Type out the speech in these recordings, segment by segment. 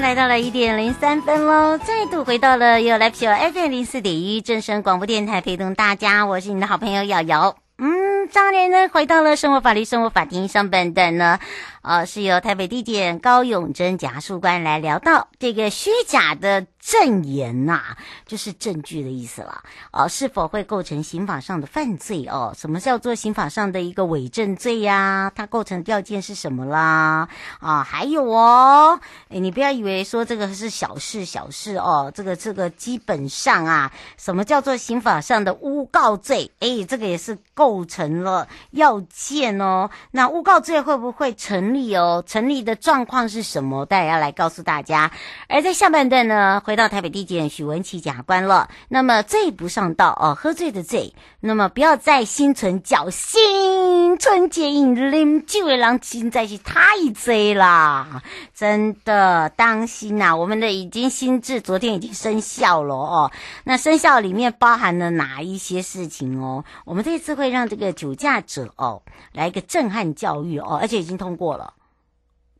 来到了一点零三分喽，再度回到了 You Live Show FM 零四点一正声广播电台，陪同大家，我是你的好朋友瑶瑶。嗯，当然呢，回到了生活法律生活法庭上半段呢。呃，是由台北地检高永珍检察官来聊到这个虚假的证言呐、就是证据的意思了。哦、是否会构成刑法上的犯罪？哦，什么叫做刑法上的一个伪证罪呀、它构成要件是什么啦？啊，还有哦，你不要以为说这个是小事小事哦，这个这个基本上啊，什么叫做刑法上的诬告罪？诶，这个也是构成了要件哦。那诬告罪会不会成成立？哦成立的状况是什么？大家要来告诉大家。而在下半段呢，回到台北地检许文琪检察官了。那么罪不上道哦，喝醉的醉。那么不要再心存侥幸，春节饮啉酒的人心在是太醉啦！真的当心呐、我们的已经新制昨天已经生效了哦。那生效里面包含了哪一些事情哦？我们这次会让这个酒驾者哦来一个震撼教育哦，而且已经通过。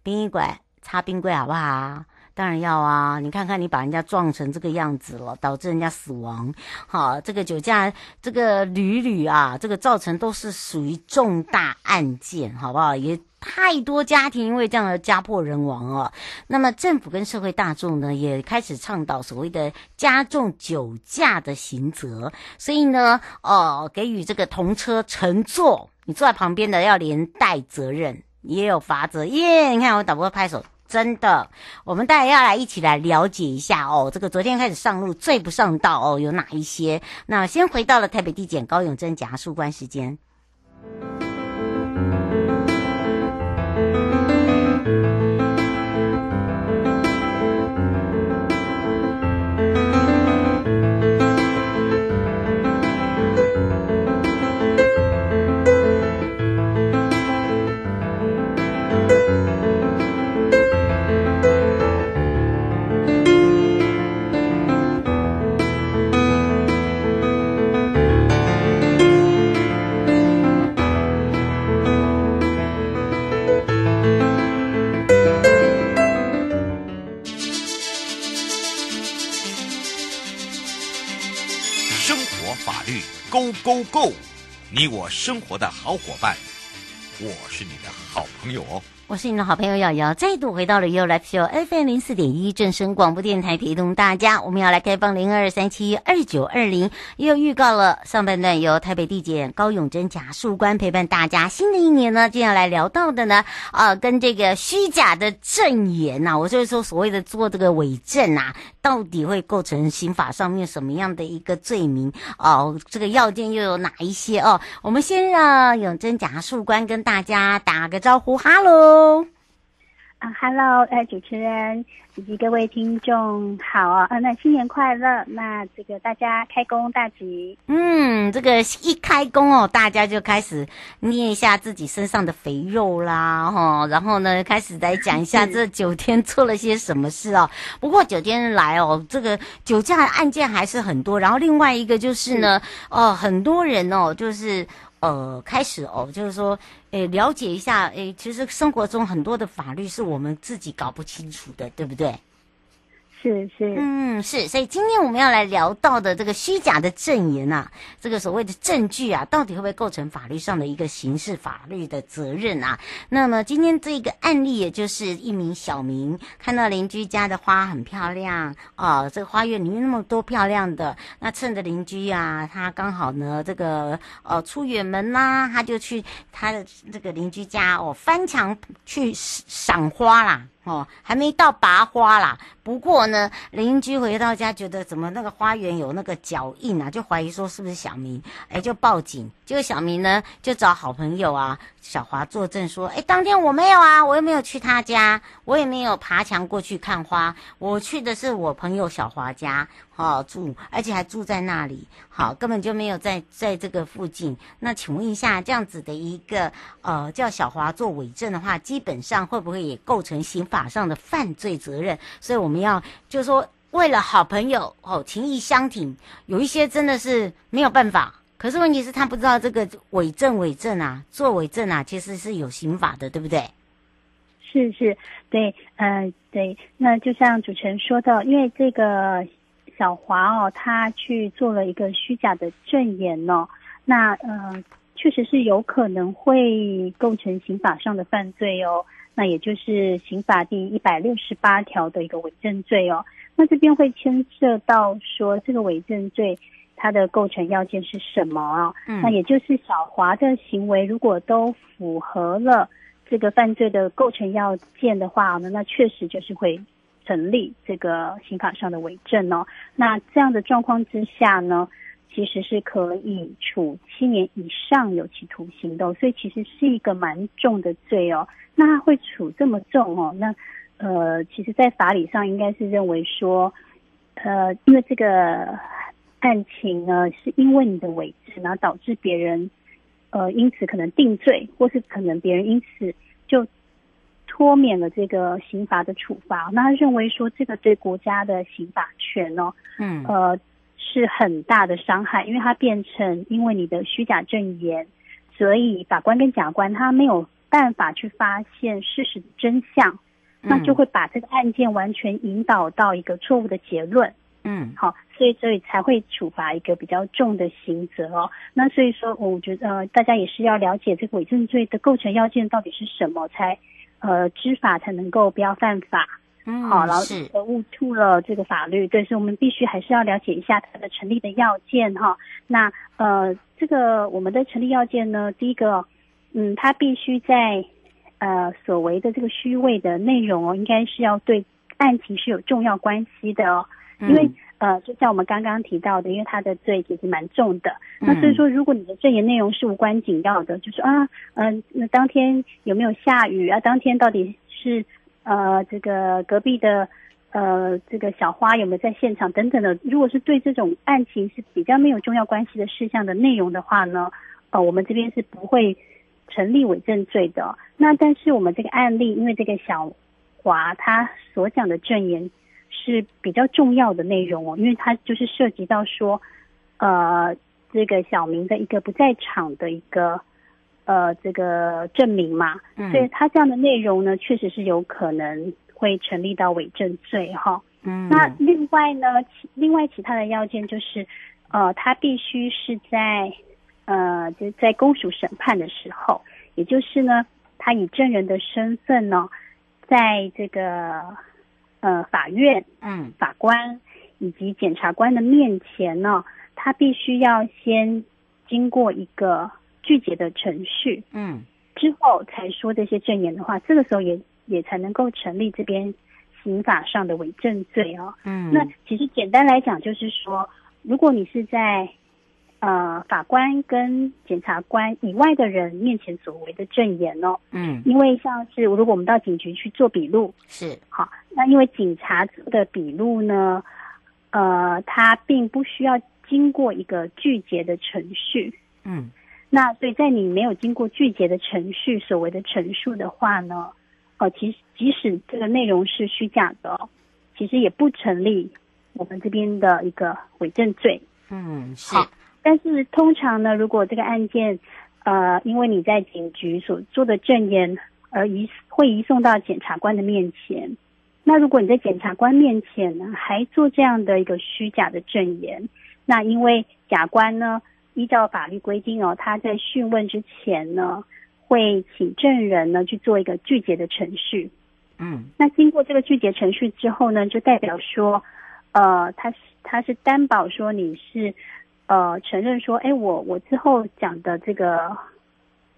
殡仪馆擦冰柜好不好？当然要啊！你看看你把人家撞成这个样子了，导致人家死亡，好，这个酒驾这个屡屡啊，这个造成都是属于重大案件，好不好？也太多家庭因为这样的家破人亡哦。那么政府跟社会大众呢，也开始倡导所谓的加重酒驾的刑责，所以呢，哦，给予这个同车乘坐，你坐在旁边的要连带责任。也有法则耶！你看我导播拍手，真的，我们大家要来一起来了解一下哦。这个昨天开始上路，最不上道哦，有哪一些？那先回到了台北地检高永贞检察事务官时间。Go 你我生活的好伙伴，我是你的好朋友哦。我是你的好朋友瑶瑶，再度回到了 You Live Show FM 零四点一正声广播电台，陪同大家。我们要来开放零二三七二九二零，又预告了上半段由台北地检高永贞假树官陪伴大家。新的一年呢，接下来聊到的呢，啊，跟这个虚假的证言呐、我就是说所谓的做这个伪证啊，到底会构成刑法上面什么样的一个罪名？哦，这个要件又有哪一些哦？我们先让永贞假树官跟大家打个招呼，哈喽。啊哈喽，呃，主持人以及各位听众好啊，呃，那新年快乐，那这个大家开工大吉。嗯，这个一开工哦，大家就开始捏一下自己身上的肥肉啦，哈，然后呢，开始来讲一下 这九天做了些什么事哦。不过九天来哦，这个酒驾案件还是很多，然后另外一个就是呢，哦，很多人哦，就是。呃，开始哦，就是说，诶，了解一下，诶，其实生活中很多的法律是我们自己搞不清楚的，对不对？是是，嗯是，所以今天我们要来聊到的这个虚假的证言啊，这个所谓的证据啊，到底会不会构成法律上的一个刑事法律的责任啊？那么今天这个案例，也就是一名小明看到邻居家的花很漂亮哦，这个花园里面那么多漂亮的，那趁着邻居啊，他刚好呢这个呃出远门啦，他就去他的这个邻居家哦，翻墙去赏花啦。哦，还没到拔花啦。不过呢，邻居回到家觉得怎么那个花园有那个脚印啊，就怀疑说是不是小明，哎，就报警。结果小明呢就找好朋友啊小华作证说，哎，当天我没有啊，我又没有去他家，我也没有爬墙过去看花，我去的是我朋友小华家，好、哦、住，而且还住在那里，好，根本就没有在在这个附近。那请问一下，这样子的一个呃叫小华做伪证的话，基本上会不会也构成刑法上的犯罪责任？所以我们。要就是说，为了好朋友哦，情谊相挺，有一些真的是没有办法。可是问题是，他不知道这个伪证伪证啊，做伪证啊，其实是有刑法的，对不对？是是，对，呃，对。那就像主持人说的，因为这个小华哦，他去做了一个虚假的证言哦，那呃，确实是有可能会构成刑法上的犯罪哦。那也就是刑法第一百六十八条的一个伪证罪哦。那这边会牵涉到说，这个伪证罪它的构成要件是什么啊？嗯，那也就是小华的行为如果都符合了这个犯罪的构成要件的话呢，那确实就是会成立这个刑法上的伪证哦。那这样的状况之下呢，其实是可以处七年以上有期徒刑的，所以其实是一个蛮重的罪哦。那他会处这么重哦？那呃，其实，在法理上应该是认为说，呃，因为这个案情呢，是因为你的伪证，然后导致别人呃因此可能定罪，或是可能别人因此就脱免了这个刑罚的处罚。那他认为说，这个对国家的刑法权哦，嗯，呃。是很大的伤害，因为它变成因为你的虚假证言，所以法官跟假官他没有办法去发现事实的真相，嗯，那就会把这个案件完全引导到一个错误的结论。嗯，好，所以所以才会处罚一个比较重的刑责哦。那所以说，我觉得呃，大家也是要了解这个伪证罪的构成要件到底是什么，才呃知法才能够不要犯法。嗯，好，然后误触了这个法律，对，所以我们必须还是要了解一下它的成立的要件哈。那呃，这个我们的成立要件呢，第一个，嗯，它必须在呃所谓的这个虚伪的内容哦，应该是要对案情是有重要关系的哦。因为呃，就像我们刚刚提到的，因为他的罪其实蛮重的，那所以说，如果你的证言内容是无关紧要的，就是啊，嗯、呃，那当天有没有下雨啊？当天到底是？呃，这个隔壁的呃，这个小花有没有在现场等等的？如果是对这种案情是比较没有重要关系的事项的内容的话呢，呃，我们这边是不会成立伪证罪的。那但是我们这个案例，因为这个小华他所讲的证言是比较重要的内容哦，因为他就是涉及到说，呃，这个小明的一个不在场的一个。呃，这个证明嘛，嗯，所以他这样的内容呢，确实是有可能会成立到伪证罪哈。嗯，那另外呢，其另外其他的要件就是，呃，他必须是在呃，就在公署审判的时候，也就是呢，他以证人的身份呢，在这个呃法院、嗯，法官以及检察官的面前呢，他必须要先经过一个。具结的程序，嗯，之后才说这些证言的话，这个时候也也才能够成立这边刑法上的伪证罪哦。嗯，那其实简单来讲，就是说，如果你是在呃法官跟检察官以外的人面前所为的证言哦，嗯，因为像是如果我们到警局去做笔录，是好，那因为警察的笔录呢，呃，他并不需要经过一个拒绝的程序，嗯。那所以在你没有经过拒绝的程序，所谓的陈述的话呢，呃，其实即使这个内容是虚假的，其实也不成立我们这边的一个伪证罪。嗯，是。好，但是通常呢，如果这个案件，呃，因为你在警局所做的证言而移会移送到检察官的面前，那如果你在检察官面前呢，还做这样的一个虚假的证言，那因为甲官呢，依照法律规定哦，他在讯问之前呢，会请证人呢去做一个拒绝的程序。嗯，那经过这个拒绝程序之后呢，就代表说，呃，他是他是担保说你是呃承认说，哎，我我之后讲的这个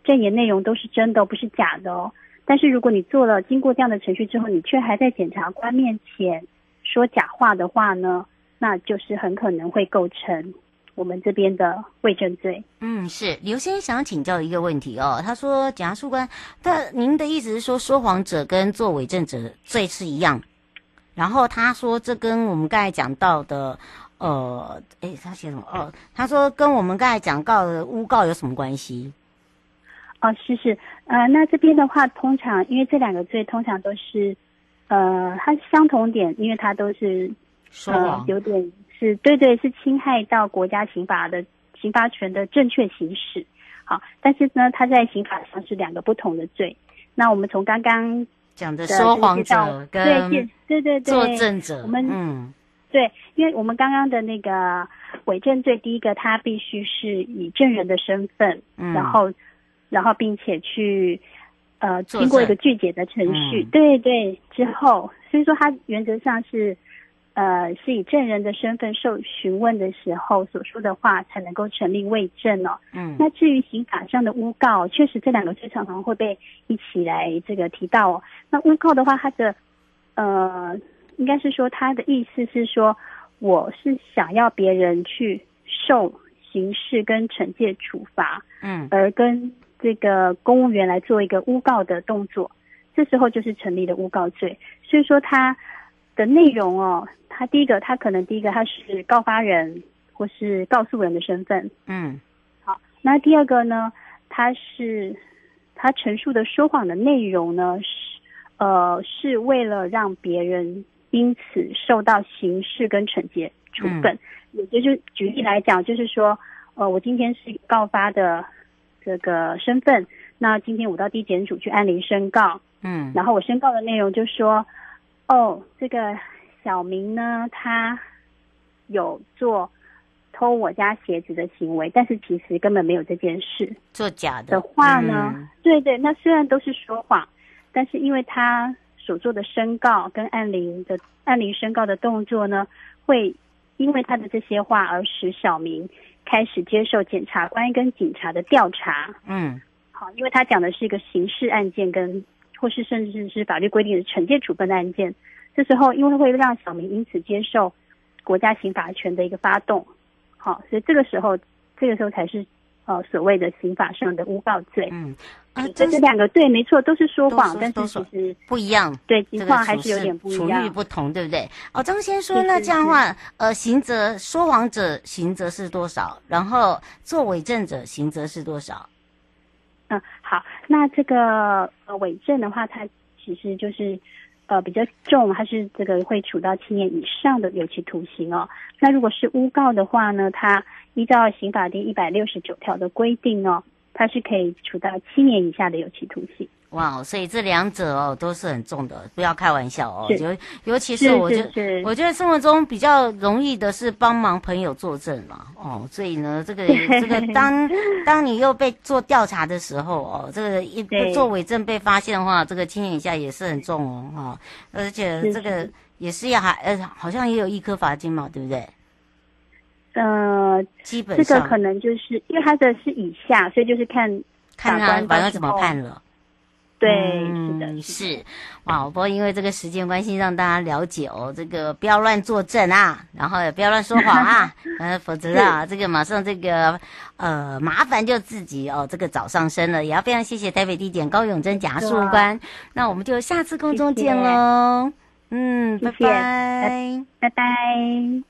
证言内容都是真的，不是假的哦。但是如果你做了经过这样的程序之后，你却还在检察官面前说假话的话呢，那就是很可能会构成我们这边的伪证罪。嗯，是刘先生想请教一个问题哦，他说检察官，官，但您的意思是说说谎者跟做伪证者罪是一样？然后他说这跟我们刚才讲到的，呃，诶，他写什么？哦，他说跟我们刚才讲告的诬告有什么关系？哦，是是，呃，那这边的话，通常因为这两个罪通常都是，呃，它相同点，因为它都是说有点是对对，是侵害到国家刑法的刑罚权的正确行使。好，但是呢，它在刑法上是两个不同的罪。那我们从刚刚讲的说谎者跟对对对对作证者，我们嗯，对，因为我们刚刚的那个伪证罪，第一个它必须是以证人的身份，嗯，然后。然后，并且去，呃，经过一个拒解的程序，嗯、对对，之后，所以说他原则上是，呃，是以证人的身份受询问的时候所说的话才能够成立伪证哦。嗯，那至于刑法上的诬告，确实这两个罪常常会被一起来这个提到哦。那诬告的话，它的，呃，应该是说他的意思是说，我是想要别人去受刑事跟惩戒处罚，嗯，而跟。这个公务员来做一个诬告的动作，这时候就是成立的诬告罪。所以说，他的内容哦，他第一个，他可能第一个，他是告发人或是告诉人的身份。嗯，好，那第二个呢，他是他陈述的说谎的内容呢，是呃，是为了让别人因此受到刑事跟惩戒处分。也就是举例来讲，就是说，呃，我今天是告发的。这个身份，那今天我到地检署去按铃申告，嗯，然后我申告的内容就说，哦，这个小明呢，他有做偷我家鞋子的行为，但是其实根本没有这件事，做假的。的话呢，嗯、对对，那虽然都是说谎，但是因为他所做的申告跟按铃的按铃申告的动作呢，会因为他的这些话而使小明。开始接受检察官跟警察的调查，嗯，好，因为他讲的是一个刑事案件，跟或是甚至是法律规定的惩戒处分的案件，这时候因为会让小明因此接受国家刑法权的一个发动，好，所以这个时候，这个时候才是。呃，所谓的刑法上的诬告罪，嗯，啊，这这两个对没错，都是说谎，但是其实不一样，对情况还是有点不一样，处遇不同，对不对？哦，张先生说，那这样的话，呃，刑责说谎者刑责是多少？然后做伪证者刑责是多少？嗯，好，那这个呃伪证的话，它其实就是。呃，比较重，它是这个会处到七年以上的有期徒刑哦。那如果是诬告的话呢，它依照刑法第一百六十九条的规定哦，它是可以处到七年以下的有期徒刑。哇，所以这两者哦都是很重的，不要开玩笑哦。尤尤其是我觉得，我觉得生活中比较容易的是帮忙朋友作证嘛。哦，所以呢，这个 这个当当你又被做调查的时候哦，这个一做伪证被发现的话，这个七年以下也是很重哦。哈、哦，而且这个也是要还呃，好像也有一颗罚金嘛，对不对？呃，基本上这个可能就是因为他的是以下，所以就是看看他法官怎么判了。对，嗯、是的，是，哇！不过因为这个时间关系，让大家了解哦，这个不要乱作证啊，然后也不要乱说谎啊，呃，否则啊，这个马上这个呃麻烦就自己哦，这个早上身了。也要非常谢谢台北地检高永珍检察官，那我们就下次空中见喽。嗯，拜拜，拜拜。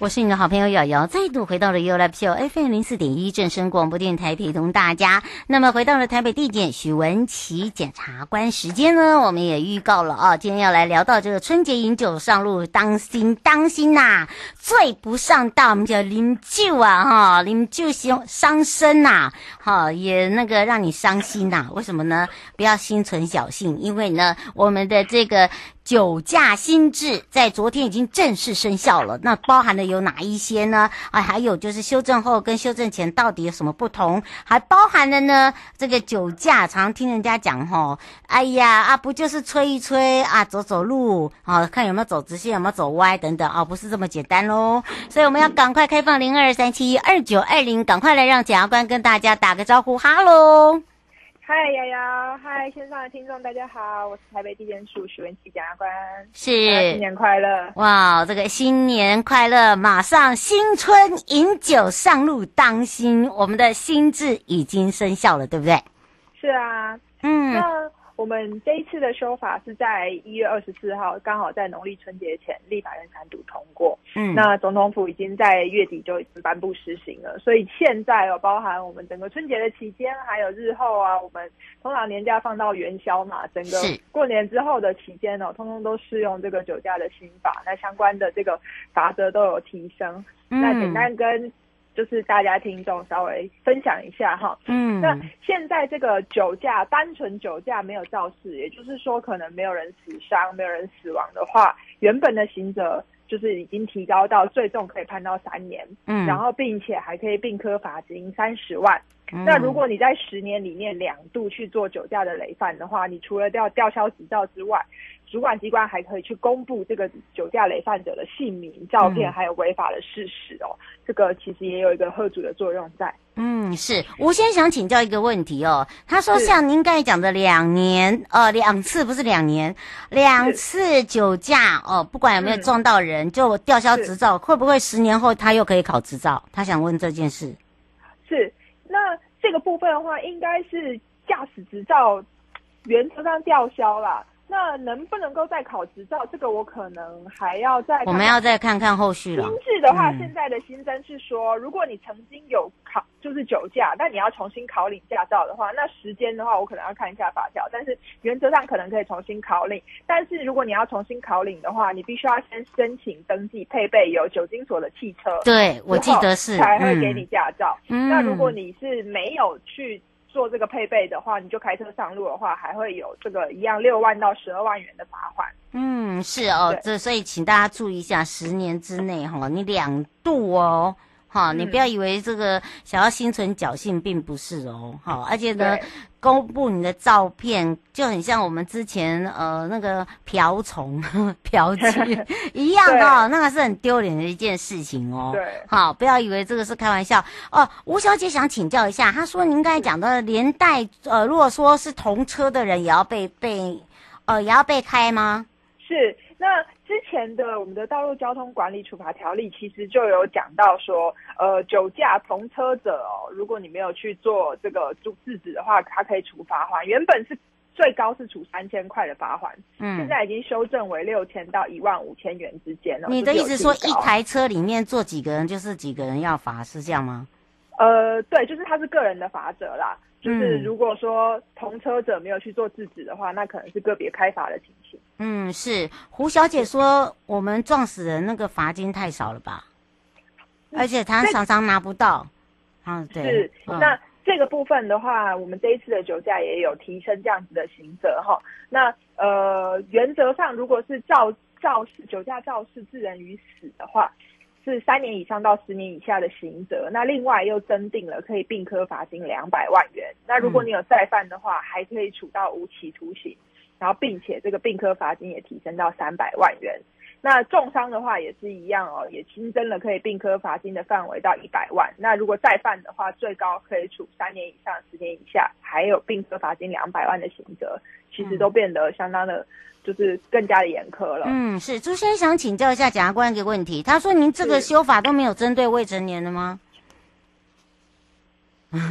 我是你的好朋友瑶瑶，再度回到了 You Live Show FM 零四点一正声广播电台，陪同大家。那么回到了台北地检许文琪检察官时间呢，我们也预告了啊，今天要来聊到这个春节饮酒上路，当心当心呐、啊，醉不上道，我们叫啉酒啊哈，啉酒伤伤身呐，哈，也那个让你伤心呐、为什么呢？不要心存侥幸，因为呢，我们的这个。酒驾新制在昨天已经正式生效了，那包含的有哪一些呢？啊，还有就是修正后跟修正前到底有什么不同？还包含了呢，这个酒驾常常听人家讲吼，哎呀啊，不就是吹一吹啊，走走路啊，看有没有走直线，有没有走歪等等啊，不是这么简单喽。所以我们要赶快开放零二三七二九二零，赶快来让检察官跟大家打个招呼，哈喽。嗨，瑶瑶，嗨，线上的听众，大家好，我是台北地检署许文琪检察官，是，新年快乐！哇，这个新年快乐，马上新春饮酒上路，当心，我们的新制已经生效了，对不对？是啊，嗯。那我们这一次的修法是在一月二十四号，刚好在农历春节前，立法院三读通过。嗯，那总统府已经在月底就已经颁布实行了，所以现在有包含我们整个春节的期间，还有日后啊，我们通常年假放到元宵嘛，整个过年之后的期间哦，通通都适用这个酒驾的新法，那相关的这个罚则都有提升。嗯，那简单跟。就是大家听众稍微分享一下哈，嗯，那现在这个酒驾，单纯酒驾没有肇事，也就是说可能没有人死伤、没有人死亡的话，原本的刑责就是已经提高到最重可以判到三年，嗯，然后并且还可以并科罚金三十万。嗯，那如果你在十年里面两度去做酒驾的累犯的话，你除了吊吊销执照之外，主管机关还可以去公布这个酒驾累犯者的姓名、照片，还有违法的事实哦。嗯、这个其实也有一个喝阻的作用在。嗯，是。我先想请教一个问题哦。他说，像您刚才讲的两年，呃，两次不是两年，两次酒驾哦，不管有没有撞到人，就吊销执照，会不会十年后他又可以考执照？他想问这件事。是。那这个部分的话，应该是驾驶执照原则上吊销啦。那能不能够再考执照？这个我可能还要再。我们要再看看后续了。新制的话，嗯、现在的新增是说，如果你曾经有考就是酒驾，但你要重新考领驾照的话，那时间的话，我可能要看一下法条。但是原则上可能可以重新考领。但是如果你要重新考领的话，你必须要先申请登记配备有酒精锁的汽车。对，我记得是才会给你驾照。嗯、那如果你是没有去。做这个配备的话，你就开车上路的话，还会有这个一样六万到十二万元的罚款。嗯，是哦，这所以请大家注意一下，十年之内哈，你两度哦。好，你不要以为这个想要心存侥幸，并不是哦。好，而且呢，公布你的照片就很像我们之前呃那个瓢虫 瓢妓 一样哦，那个是很丢脸的一件事情哦。对，好，不要以为这个是开玩笑哦。吴小姐想请教一下，她说您刚才讲的连带呃，如果说是同车的人也要被被呃也要被开吗？是，那。之前的我们的道路交通管理处罚条例其实就有讲到说，呃，酒驾同车者哦，如果你没有去做这个制止的话，他可以处罚锾。原本是最高是处三千块的罚款，嗯，现在已经修正为六千到一万五千元之间了。你的意思说，一台车里面坐几个人就是几个人要罚，是这样吗？呃，对，就是他是个人的罚则啦。就是如果说同车者没有去做制止的话，那可能是个别开罚的情形。嗯，是胡小姐说我们撞死人那个罚金太少了吧？嗯、而且他常常拿不到。嗯，对。是，嗯、那这个部分的话，我们这一次的酒驾也有提升这样子的刑责哈。那呃，原则上如果是肇肇事酒驾肇事致人于死的话。是三年以上到十年以下的刑责，那另外又增定了可以并科罚金两百万元。那如果你有再犯的话，还可以处到无期徒刑，然后并且这个并科罚金也提升到三百万元。那重伤的话也是一样哦，也新增了可以并科罚金的范围到一百万。那如果再犯的话，最高可以处三年以上十年以下，还有并科罚金两百万的刑责，其实都变得相当的。就是更加的严苛了。嗯，是朱先生想请教一下检察官一个问题，他说您这个修法都没有针对未成年的吗？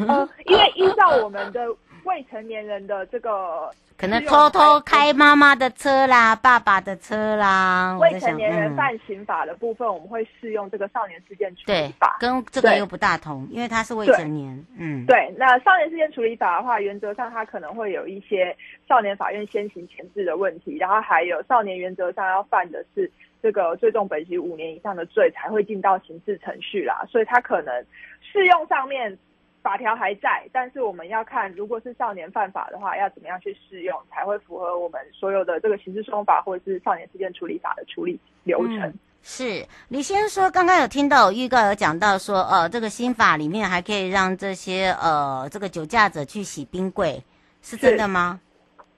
呃，因为依照我们的未成年人的这个。可能偷偷开妈妈的车啦，爸爸的车啦。未成年人犯刑法的部分，我们会适用这个少年事件处理法。对，跟这个又不大同，因为他是未成年。嗯，对。那少年事件处理法的话，原则上他可能会有一些少年法院先行前置的问题，然后还有少年原则上要犯的是这个最重本刑五年以上的罪才会进到刑事程序啦，所以他可能适用上面。法条还在，但是我们要看，如果是少年犯法的话，要怎么样去适用，才会符合我们所有的这个刑事诉讼法或者是少年事件处理法的处理流程。嗯、是李先生说，刚刚有听到预告有讲到说，呃，这个新法里面还可以让这些呃这个酒驾者去洗冰柜，是真的吗？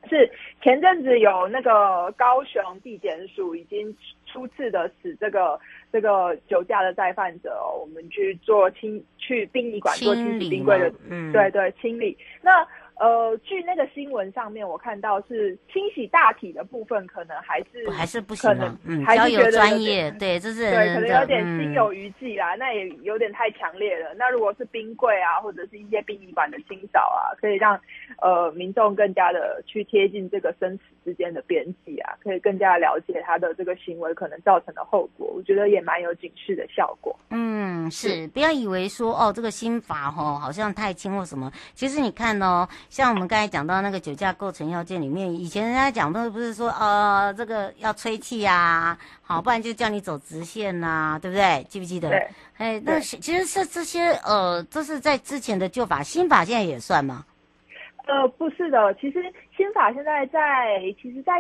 是，是前阵子有那个高雄地检署已经初次的使这个。这个酒驾的再犯者，哦，我们去做清去殡仪馆做清洗冰柜的，嗯，对对，清理。那呃，据那个新闻上面，我看到是清洗大体的部分，可能还是还是不行，可能嗯，还是觉得专业，对，这是对，可能有点心有余悸啦，嗯，那也有点太强烈了。那如果是冰柜啊，或者是一些殡仪馆的清扫啊，可以让呃民众更加的去贴近这个生死之间的边际啊，可以更加了解他的这个行为可能造成的后果。我觉得也蛮有警示的效果。嗯，是，不要以为说哦，这个新法哦好像太轻或什么，其实你看哦。像我们刚才讲到那个酒驾构成要件里面，以前人家讲的不是说呃这个要吹气呀，好，不然就叫你走直线呐、啊，对不对？记不记得？对。哎，那其实是这些呃，这是在之前的旧法，新法现在也算吗？呃，不是的，其实新法现在在，其实，在。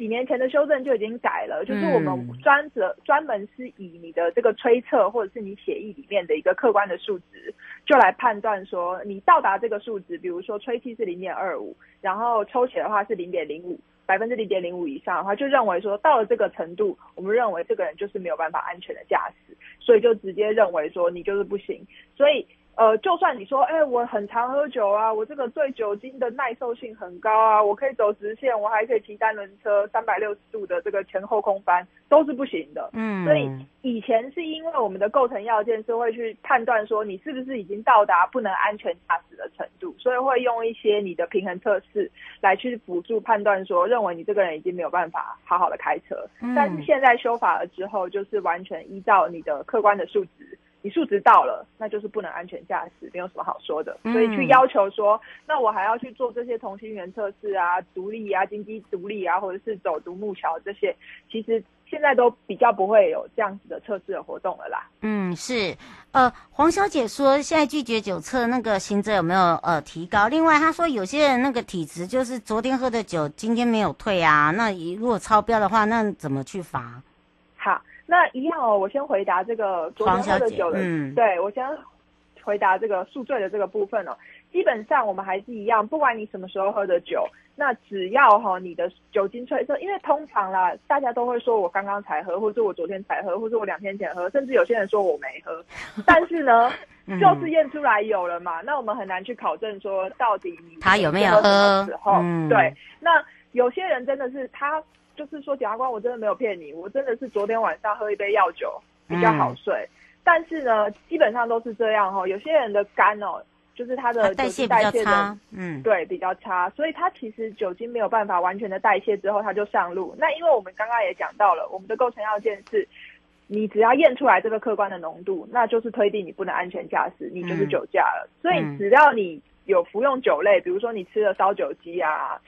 几年前的修正就已经改了，就是我们专责专门是以你的这个推测或者是你协议里面的一个客观的数值，就来判断说你到达这个数值，比如说吹气是零点二五，然后抽血的话是零点零五，百分之零点零五以上的话，就认为说到了这个程度，我们认为这个人就是没有办法安全的驾驶，所以就直接认为说你就是不行，所以。呃，就算你说，哎、欸，我很常喝酒啊，我这个对酒精的耐受性很高啊，我可以走直线，我还可以骑单轮车三百六十度的这个前后空翻，都是不行的。嗯，所以以前是因为我们的构成要件是会去判断说你是不是已经到达不能安全驾驶的程度，所以会用一些你的平衡测试来去辅助判断说，认为你这个人已经没有办法好好的开车。嗯、但是现在修法了之后，就是完全依照你的客观的数值。你数值到了，那就是不能安全驾驶，没有什么好说的。所以去要求说，嗯、那我还要去做这些同心圆测试啊、独立啊、金鸡独立啊，或者是走独木桥这些，其实现在都比较不会有这样子的测试的活动了啦。嗯，是。呃，黄小姐说，现在拒绝酒测那个行者有没有呃提高？另外，她说有些人那个体质就是昨天喝的酒，今天没有退啊，那如果超标的话，那怎么去罚？好。那一样哦，我先回答这个昨天喝的酒的，嗯、对，我先回答这个宿醉的这个部分哦。基本上我们还是一样，不管你什么时候喝的酒，那只要哈、哦、你的酒精催测，因为通常啦，大家都会说我刚刚才喝，或者我昨天才喝，或者我两天前喝，甚至有些人说我没喝，但是呢，就是验出来有了嘛，那我们很难去考证说到底你他有没有喝时候，嗯、对，那有些人真的是他。就是说，检察官，我真的没有骗你，我真的是昨天晚上喝一杯药酒比较好睡。嗯、但是呢，基本上都是这样哈。有些人的肝哦，就是他的酒精代谢的，差嗯，对，比较差，所以他其实酒精没有办法完全的代谢之后，他就上路。那因为我们刚刚也讲到了，我们的构成要件是，你只要验出来这个客观的浓度，那就是推定你不能安全驾驶，你就是酒驾了。嗯、所以只要你有服用酒类，比如说你吃了烧酒鸡啊。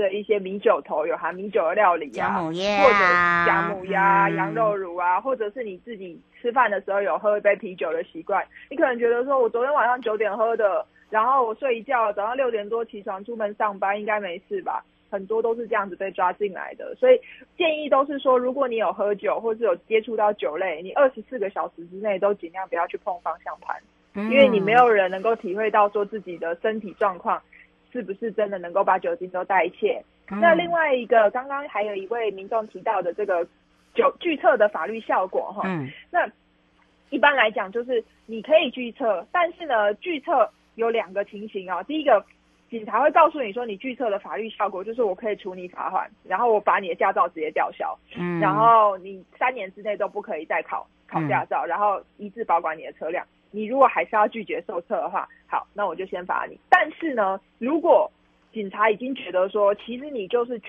的一些米酒头，有含米酒的料理啊，或者姜母鸭、嗯、羊肉乳啊，或者是你自己吃饭的时候有喝一杯啤酒的习惯，你可能觉得说，我昨天晚上九点喝的，然后我睡一觉，早上六点多起床出门上班，应该没事吧？很多都是这样子被抓进来的，所以建议都是说，如果你有喝酒，或是有接触到酒类，你二十四个小时之内都尽量不要去碰方向盘，嗯、因为你没有人能够体会到说自己的身体状况。是不是真的能够把酒精都代谢？嗯、那另外一个，刚刚还有一位民众提到的这个酒拒测的法律效果哈，嗯、那一般来讲就是你可以拒测，但是呢，拒测有两个情形啊。第一个，警察会告诉你说，你拒测的法律效果就是我可以处你罚款，然后我把你的驾照直接吊销，嗯，然后你三年之内都不可以再考考驾照，嗯、然后一致保管你的车辆。你如果还是要拒绝受测的话，好，那我就先罚你。但是呢，如果警察已经觉得说，其实你就是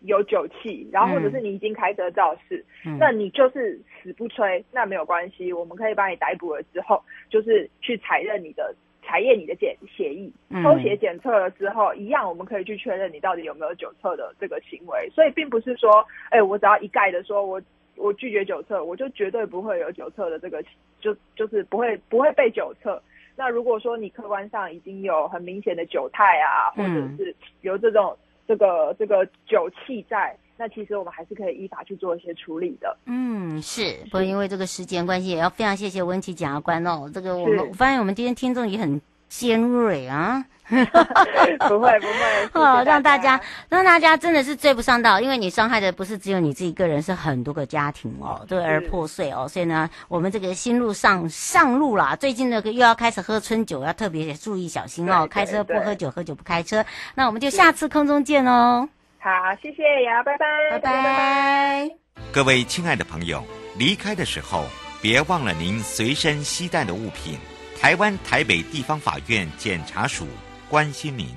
有酒气，然后或者是你已经开车肇事，嗯、那你就是死不吹，那没有关系，我们可以把你逮捕了之后，就是去采认你的。采验你的检血液，抽血检测了之后，嗯、一样我们可以去确认你到底有没有酒测的这个行为。所以并不是说，哎、欸，我只要一概的说我我拒绝酒测，我就绝对不会有酒测的这个，就就是不会不会被酒测。那如果说你客观上已经有很明显的酒态啊，或者是有这种这个这个酒气在。那其实我们还是可以依法去做一些处理的。嗯，是，不过因为这个时间关系，也要非常谢谢温琪检察官哦。这个我们我发现我们今天听众也很尖锐啊。不 会不会，哦，让大家让大家真的是追不上道，因为你伤害的不是只有你自己个人，是很多个家庭哦，对而破碎哦。所以呢，我们这个新路上上路啦，最近呢又要开始喝春酒，要特别注意小心哦。开车不喝酒，喝酒不开车。那我们就下次空中见哦。好，谢谢呀，拜拜，拜拜。各位亲爱的朋友，离开的时候别忘了您随身携带的物品。台湾台北地方法院检察署关心您。